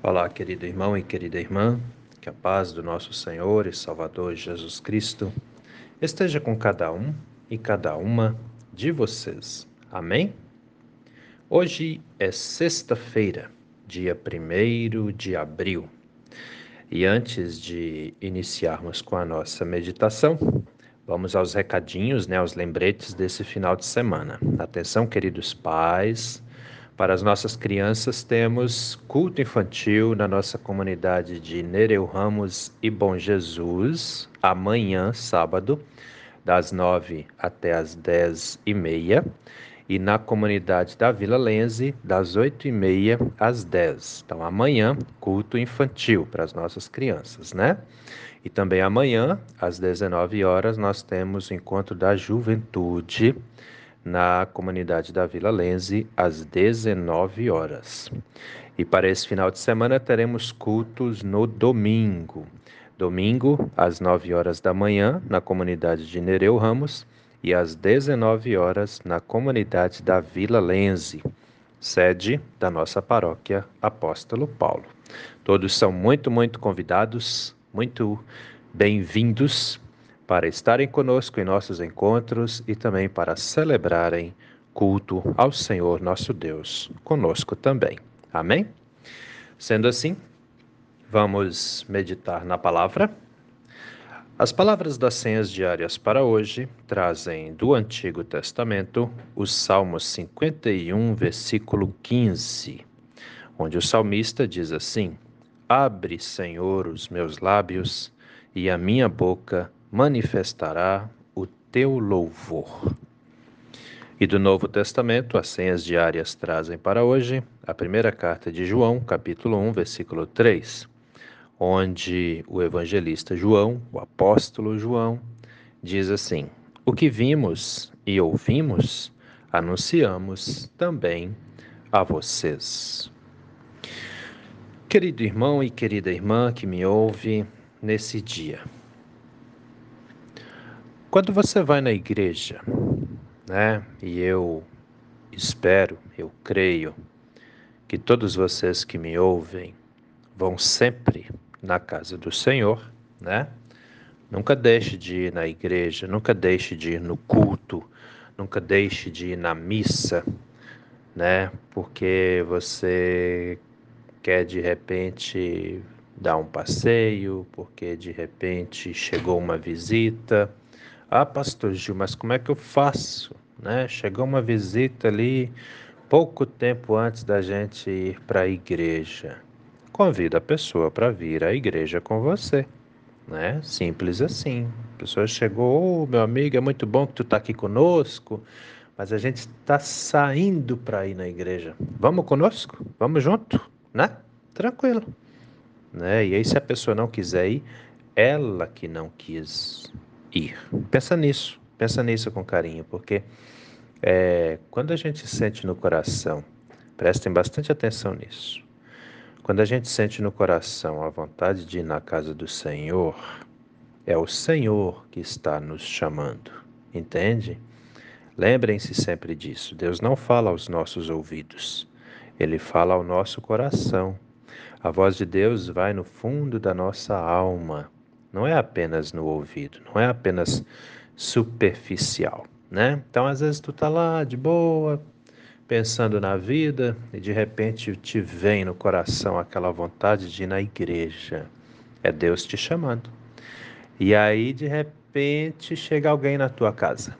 Olá, querido irmão e querida irmã, que a paz do nosso Senhor e Salvador Jesus Cristo esteja com cada um e cada uma de vocês. Amém? Hoje é sexta-feira, dia 1 de abril. E antes de iniciarmos com a nossa meditação, vamos aos recadinhos, né, aos lembretes desse final de semana. Atenção, queridos pais, para as nossas crianças, temos culto infantil na nossa comunidade de Nereu Ramos e Bom Jesus, amanhã, sábado, das nove até as dez e meia, e na comunidade da Vila Lense, das oito e meia às dez. Então, amanhã, culto infantil para as nossas crianças, né? E também amanhã, às 19 horas, nós temos o encontro da juventude na comunidade da Vila Lense, às 19 horas. E para esse final de semana teremos cultos no domingo. Domingo, às 9 horas da manhã, na comunidade de Nereu Ramos, e às 19 horas, na comunidade da Vila Lense, sede da nossa paróquia Apóstolo Paulo. Todos são muito, muito convidados, muito bem-vindos para estarem conosco em nossos encontros e também para celebrarem culto ao Senhor nosso Deus conosco também. Amém? Sendo assim, vamos meditar na palavra. As palavras das senhas diárias para hoje trazem do Antigo Testamento o Salmo 51, versículo 15, onde o salmista diz assim: Abre, Senhor, os meus lábios, e a minha boca manifestará o teu louvor. E do Novo Testamento, as senhas diárias trazem para hoje a primeira carta de João, capítulo 1, versículo 3, onde o evangelista João, o apóstolo João, diz assim: O que vimos e ouvimos, anunciamos também a vocês. Querido irmão e querida irmã que me ouve nesse dia, quando você vai na igreja, né? E eu espero, eu creio que todos vocês que me ouvem vão sempre na casa do Senhor, né? Nunca deixe de ir na igreja, nunca deixe de ir no culto, nunca deixe de ir na missa, né? Porque você quer de repente dar um passeio, porque de repente chegou uma visita, ah, pastor Gil, mas como é que eu faço? Né? Chegou uma visita ali pouco tempo antes da gente ir para a igreja. Convida a pessoa para vir à igreja com você. Né? Simples assim. A pessoa chegou, oh, meu amigo, é muito bom que tu está aqui conosco, mas a gente está saindo para ir na igreja. Vamos conosco? Vamos junto? Né? Tranquilo. Né? E aí, se a pessoa não quiser ir, ela que não quis ir. Pensa nisso, pensa nisso com carinho, porque é, quando a gente sente no coração, prestem bastante atenção nisso. Quando a gente sente no coração a vontade de ir na casa do Senhor, é o Senhor que está nos chamando, entende? Lembrem-se sempre disso. Deus não fala aos nossos ouvidos, ele fala ao nosso coração. A voz de Deus vai no fundo da nossa alma não é apenas no ouvido, não é apenas superficial, né? Então, às vezes tu tá lá de boa, pensando na vida e de repente te vem no coração aquela vontade de ir na igreja. É Deus te chamando. E aí, de repente, chega alguém na tua casa.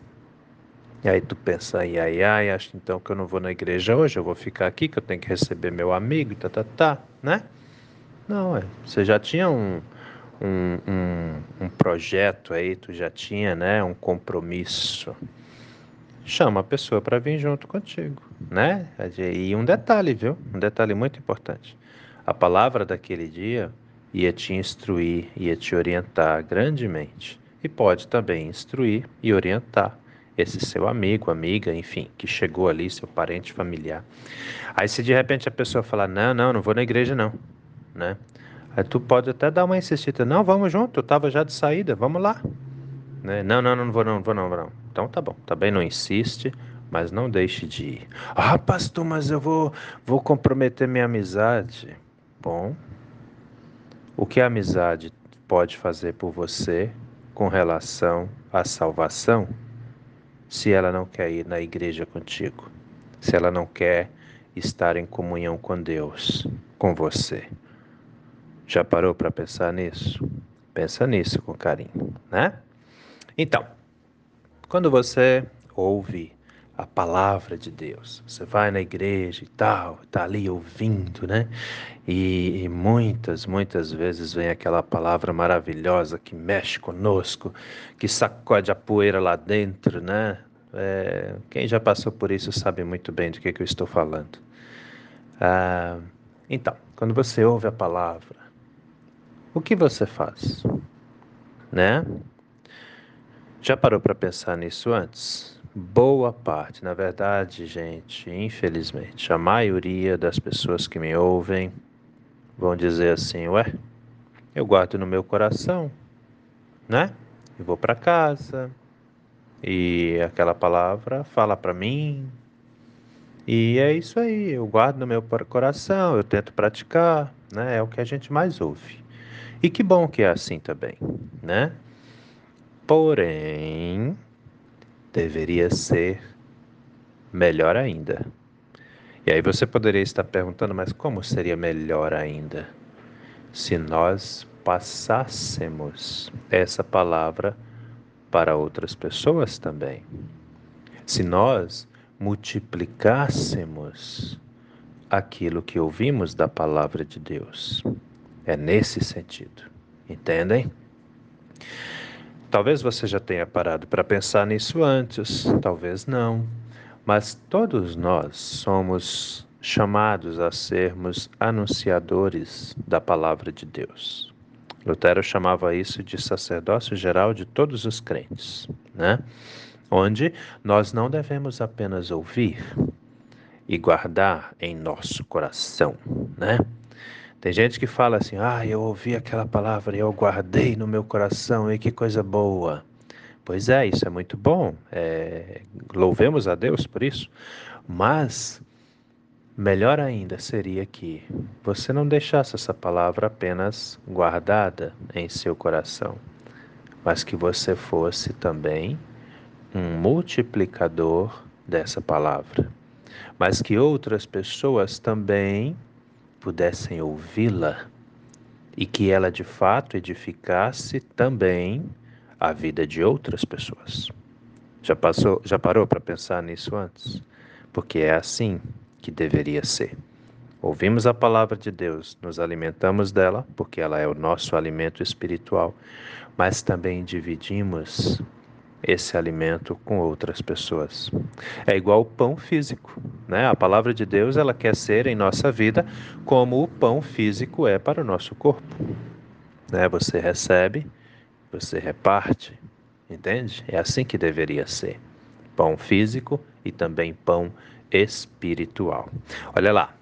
E aí tu pensa, ai, ai, ai, acho então que eu não vou na igreja hoje, eu vou ficar aqui, que eu tenho que receber meu amigo, tá, tá, tá, né? Não, é, você já tinha um, um, um, um projeto aí, tu já tinha, né, um compromisso, chama a pessoa para vir junto contigo, né? E um detalhe, viu? Um detalhe muito importante. A palavra daquele dia ia te instruir, ia te orientar grandemente. E pode também instruir e orientar esse seu amigo, amiga, enfim, que chegou ali, seu parente familiar. Aí se de repente a pessoa falar, não, não, não vou na igreja não, né? Aí tu pode até dar uma insistida, não, vamos junto, eu tava já de saída, vamos lá. Né? Não, não, não vou não, vou não, vou não. Então tá bom, também não insiste, mas não deixe de ir. Ah, pastor, mas eu vou, vou comprometer minha amizade. Bom, o que a amizade pode fazer por você com relação à salvação se ela não quer ir na igreja contigo? Se ela não quer estar em comunhão com Deus, com você? Já parou para pensar nisso? Pensa nisso com carinho, né? Então, quando você ouve a palavra de Deus. Você vai na igreja e tal, tá ali ouvindo, né? E, e, muitas, muitas vezes vem aquela palavra maravilhosa que mexe conosco, que sacode a poeira lá dentro, né? É, quem já passou por isso sabe muito bem do que, que eu estou falando. Ah, então, quando você ouve a palavra, o que você faz? Né? Já parou para pensar nisso antes? boa parte, na verdade, gente, infelizmente, a maioria das pessoas que me ouvem vão dizer assim: ué, eu guardo no meu coração, né? Eu vou para casa e aquela palavra fala para mim. E é isso aí, eu guardo no meu coração, eu tento praticar, né? É o que a gente mais ouve. E que bom que é assim também, né? Porém, deveria ser melhor ainda. E aí você poderia estar perguntando, mas como seria melhor ainda? Se nós passássemos essa palavra para outras pessoas também. Se nós multiplicássemos aquilo que ouvimos da palavra de Deus. É nesse sentido. Entendem? Talvez você já tenha parado para pensar nisso antes, talvez não, mas todos nós somos chamados a sermos anunciadores da palavra de Deus. Lutero chamava isso de sacerdócio geral de todos os crentes, né? Onde nós não devemos apenas ouvir e guardar em nosso coração, né? Tem gente que fala assim: ah, eu ouvi aquela palavra e eu guardei no meu coração, e que coisa boa. Pois é, isso é muito bom. É, louvemos a Deus por isso. Mas melhor ainda seria que você não deixasse essa palavra apenas guardada em seu coração, mas que você fosse também um multiplicador dessa palavra. Mas que outras pessoas também pudessem ouvi-la e que ela de fato edificasse também a vida de outras pessoas. Já passou, já parou para pensar nisso antes? Porque é assim que deveria ser. Ouvimos a palavra de Deus, nos alimentamos dela, porque ela é o nosso alimento espiritual, mas também dividimos esse alimento com outras pessoas. É igual o pão físico, né? A palavra de Deus, ela quer ser em nossa vida como o pão físico é para o nosso corpo. Né? Você recebe, você reparte, entende? É assim que deveria ser. Pão físico e também pão espiritual. Olha lá.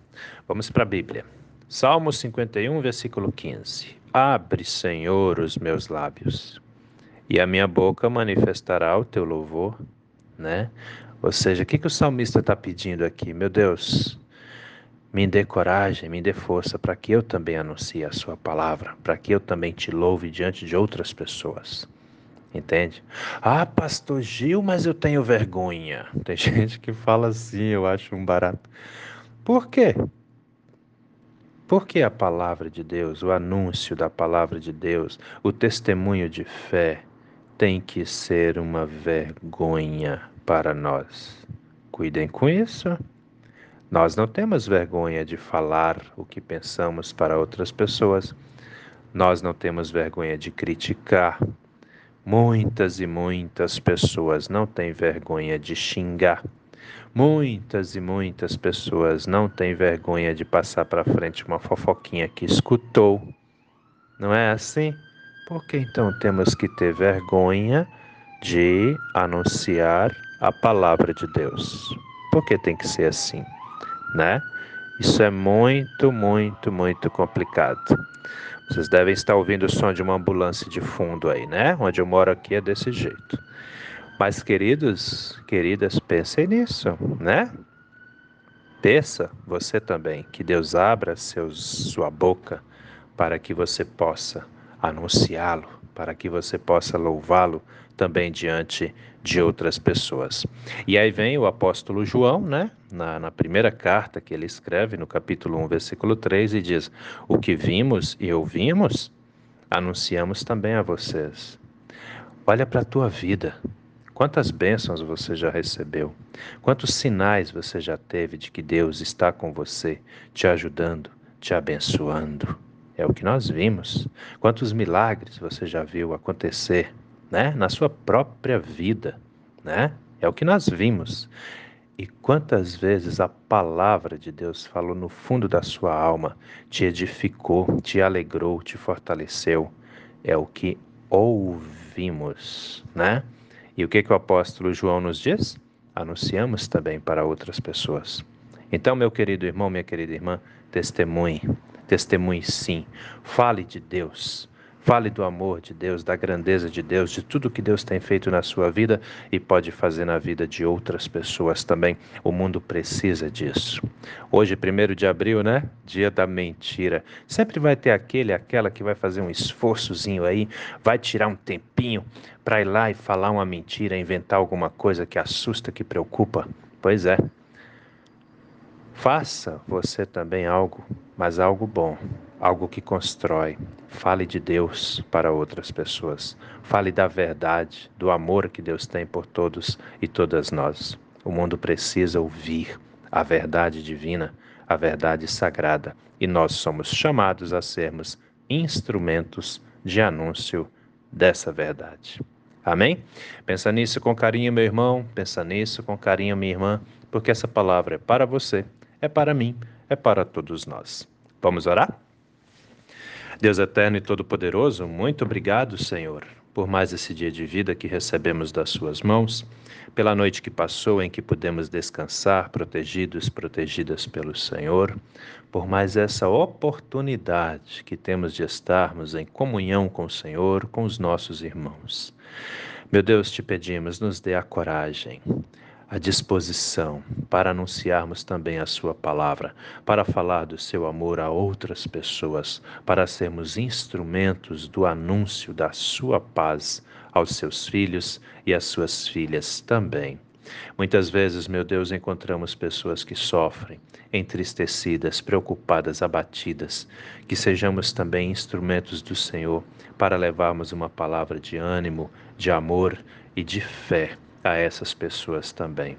Vamos para a Bíblia. Salmo 51, versículo 15. Abre, Senhor, os meus lábios e a minha boca manifestará o teu louvor, né? Ou seja, o que, que o salmista está pedindo aqui? Meu Deus, me dê coragem, me dê força para que eu também anuncie a sua palavra, para que eu também te louve diante de outras pessoas. Entende? Ah, pastor Gil, mas eu tenho vergonha. Tem gente que fala assim, eu acho um barato. Por quê? Porque a palavra de Deus, o anúncio da palavra de Deus, o testemunho de fé, tem que ser uma vergonha para nós. Cuidem com isso. Nós não temos vergonha de falar o que pensamos para outras pessoas. Nós não temos vergonha de criticar. Muitas e muitas pessoas não têm vergonha de xingar. Muitas e muitas pessoas não têm vergonha de passar para frente uma fofoquinha que escutou. Não é assim? Por que então temos que ter vergonha de anunciar a palavra de Deus? Por que tem que ser assim, né? Isso é muito, muito, muito complicado. Vocês devem estar ouvindo o som de uma ambulância de fundo aí, né? Onde eu moro aqui é desse jeito. Mas, queridos, queridas, pensem nisso, né? peça você também que Deus abra seus, sua boca para que você possa anunciá-lo, para que você possa louvá-lo também diante de outras pessoas. E aí vem o apóstolo João, né, na, na, primeira carta que ele escreve, no capítulo 1, versículo 3, e diz: O que vimos e ouvimos, anunciamos também a vocês. Olha para a tua vida. Quantas bênçãos você já recebeu? Quantos sinais você já teve de que Deus está com você, te ajudando, te abençoando? É o que nós vimos. Quantos milagres você já viu acontecer, né, na sua própria vida, né? É o que nós vimos. E quantas vezes a palavra de Deus falou no fundo da sua alma, te edificou, te alegrou, te fortaleceu. É o que ouvimos, né? E o que, que o apóstolo João nos diz? Anunciamos também para outras pessoas. Então, meu querido irmão, minha querida irmã, testemunhe, testemunhe sim. Fale de Deus. Fale do amor de Deus, da grandeza de Deus, de tudo que Deus tem feito na sua vida e pode fazer na vida de outras pessoas também. O mundo precisa disso. Hoje, 1 de abril, né? Dia da mentira. Sempre vai ter aquele, aquela que vai fazer um esforçozinho aí, vai tirar um tempinho para ir lá e falar uma mentira, inventar alguma coisa que assusta, que preocupa. Pois é. Faça você também algo, mas algo bom, algo que constrói. Fale de Deus para outras pessoas. Fale da verdade, do amor que Deus tem por todos e todas nós. O mundo precisa ouvir a verdade divina, a verdade sagrada, e nós somos chamados a sermos instrumentos de anúncio dessa verdade. Amém? Pensa nisso com carinho, meu irmão, pensa nisso com carinho, minha irmã, porque essa palavra é para você é para mim, é para todos nós. Vamos orar? Deus eterno e todo-poderoso, muito obrigado, Senhor, por mais esse dia de vida que recebemos das Suas mãos, pela noite que passou em que pudemos descansar, protegidos, protegidas pelo Senhor, por mais essa oportunidade que temos de estarmos em comunhão com o Senhor, com os nossos irmãos. Meu Deus, te pedimos, nos dê a coragem à disposição para anunciarmos também a Sua palavra, para falar do Seu amor a outras pessoas, para sermos instrumentos do anúncio da Sua paz aos seus filhos e às suas filhas também. Muitas vezes, meu Deus, encontramos pessoas que sofrem, entristecidas, preocupadas, abatidas. Que sejamos também instrumentos do Senhor para levarmos uma palavra de ânimo, de amor e de fé a essas pessoas também.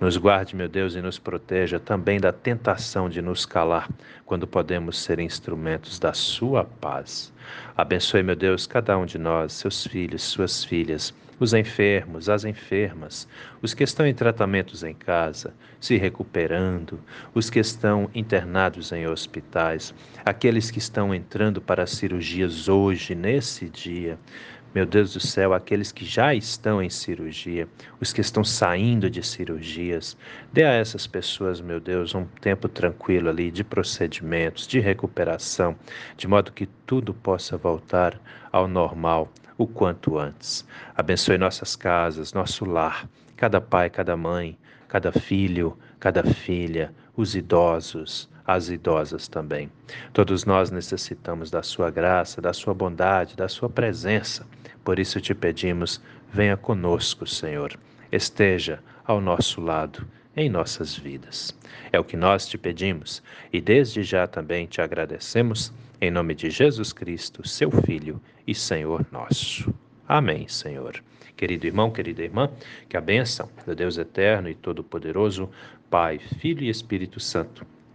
Nos guarde, meu Deus, e nos proteja também da tentação de nos calar quando podemos ser instrumentos da Sua paz. Abençoe, meu Deus, cada um de nós, seus filhos, suas filhas, os enfermos, as enfermas, os que estão em tratamentos em casa, se recuperando, os que estão internados em hospitais, aqueles que estão entrando para cirurgias hoje, nesse dia. Meu Deus do céu, aqueles que já estão em cirurgia, os que estão saindo de cirurgias, dê a essas pessoas, meu Deus, um tempo tranquilo ali de procedimentos, de recuperação, de modo que tudo possa voltar ao normal o quanto antes. Abençoe nossas casas, nosso lar, cada pai, cada mãe, cada filho, cada filha, os idosos, as idosas também. Todos nós necessitamos da Sua graça, da Sua bondade, da Sua presença. Por isso te pedimos, venha conosco, Senhor. Esteja ao nosso lado em nossas vidas. É o que nós te pedimos e desde já também te agradecemos, em nome de Jesus Cristo, seu Filho e Senhor nosso. Amém, Senhor. Querido irmão, querida irmã, que a bênção do Deus eterno e todo-poderoso, Pai, Filho e Espírito Santo,